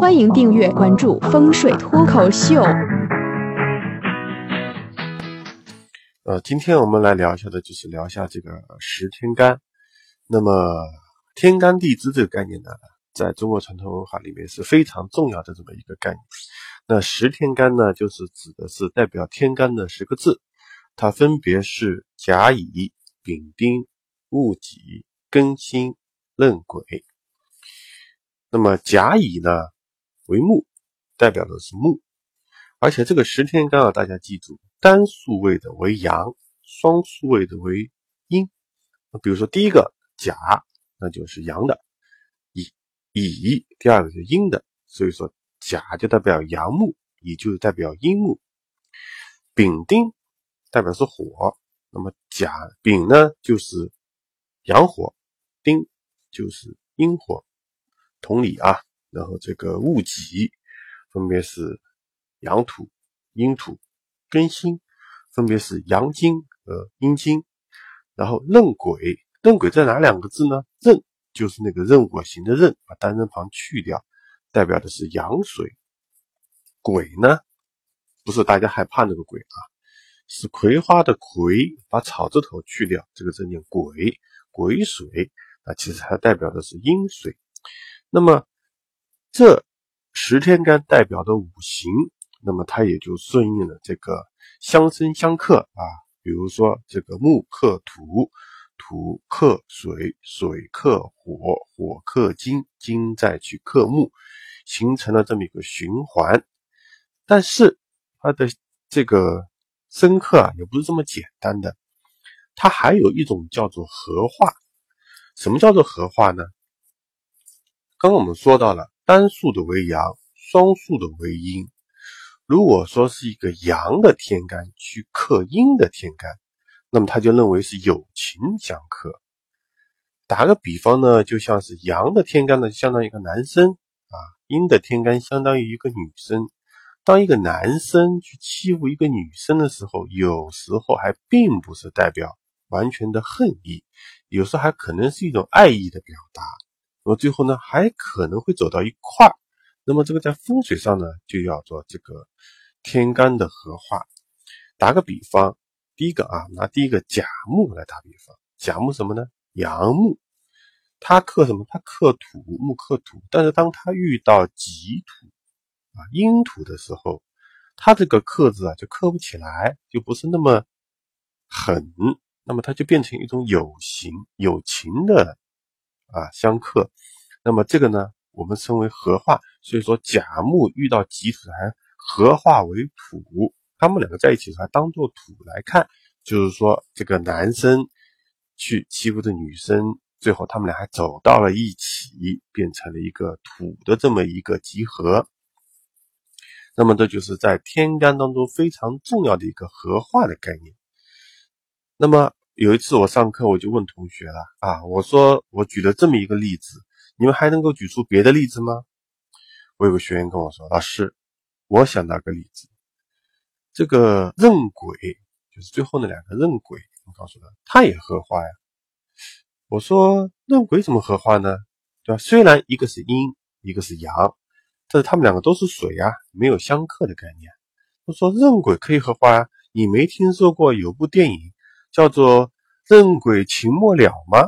欢迎订阅关注风水脱口秀。呃，今天我们来聊一下的，就是聊一下这个十天干。那么天干地支这个概念呢，在中国传统文化里面是非常重要的这么一个概念。那十天干呢，就是指的是代表天干的十个字，它分别是甲乙丙丁戊己庚辛壬癸。那么甲乙呢为木，代表的是木，而且这个十天干啊，大家记住，单数位的为阳，双数位的为阴。比如说第一个甲，那就是阳的；乙乙第二个是阴的，所以说甲就代表阳木，乙就代表阴木。丙丁代表是火，那么甲丙呢就是阳火，丁就是阴火。同理啊，然后这个戊己分别是阳土、阴土，庚辛分别是阳金和阴金，然后壬癸，壬癸在哪两个字呢？壬就是那个任我行的任，把单人旁去掉，代表的是阳水。癸呢，不是大家害怕那个鬼啊，是葵花的葵，把草字头去掉，这个字念癸，癸水啊，其实它代表的是阴水。那么这十天干代表的五行，那么它也就顺应了这个相生相克啊。比如说这个木克土，土克水，水克火，火克金，金再去克木，形成了这么一个循环。但是它的这个生克啊，也不是这么简单的，它还有一种叫做合化。什么叫做合化呢？刚刚我们说到了单数的为阳，双数的为阴。如果说是一个阳的天干去克阴的天干，那么他就认为是友情相克。打个比方呢，就像是阳的天干呢，相当于一个男生啊，阴的天干相当于一个女生。当一个男生去欺负一个女生的时候，有时候还并不是代表完全的恨意，有时候还可能是一种爱意的表达。那么最后呢，还可能会走到一块儿。那么这个在风水上呢，就要做这个天干的合化。打个比方，第一个啊，拿第一个甲木来打比方，甲木什么呢？阳木，它克什么？它克土，木克土。但是当它遇到己土啊阴土的时候，它这个克字啊就克不起来，就不是那么狠。那么它就变成一种有形有情的。啊，相克，那么这个呢，我们称为合化。所以说甲木遇到己土还合化为土，他们两个在一起还当做土来看，就是说这个男生去欺负这女生，最后他们俩还走到了一起，变成了一个土的这么一个集合。那么这就是在天干当中非常重要的一个合化的概念。那么。有一次我上课，我就问同学了啊，我说我举了这么一个例子，你们还能够举出别的例子吗？我有个学员跟我说，老师，我想到个例子，这个壬癸就是最后那两个壬癸，我告诉他，他也合化呀。我说壬癸怎么合化呢？对吧？虽然一个是阴，一个是阳，但是他们两个都是水啊，没有相克的概念。我说壬癸可以合化，你没听说过有部电影？叫做任鬼情莫了吗？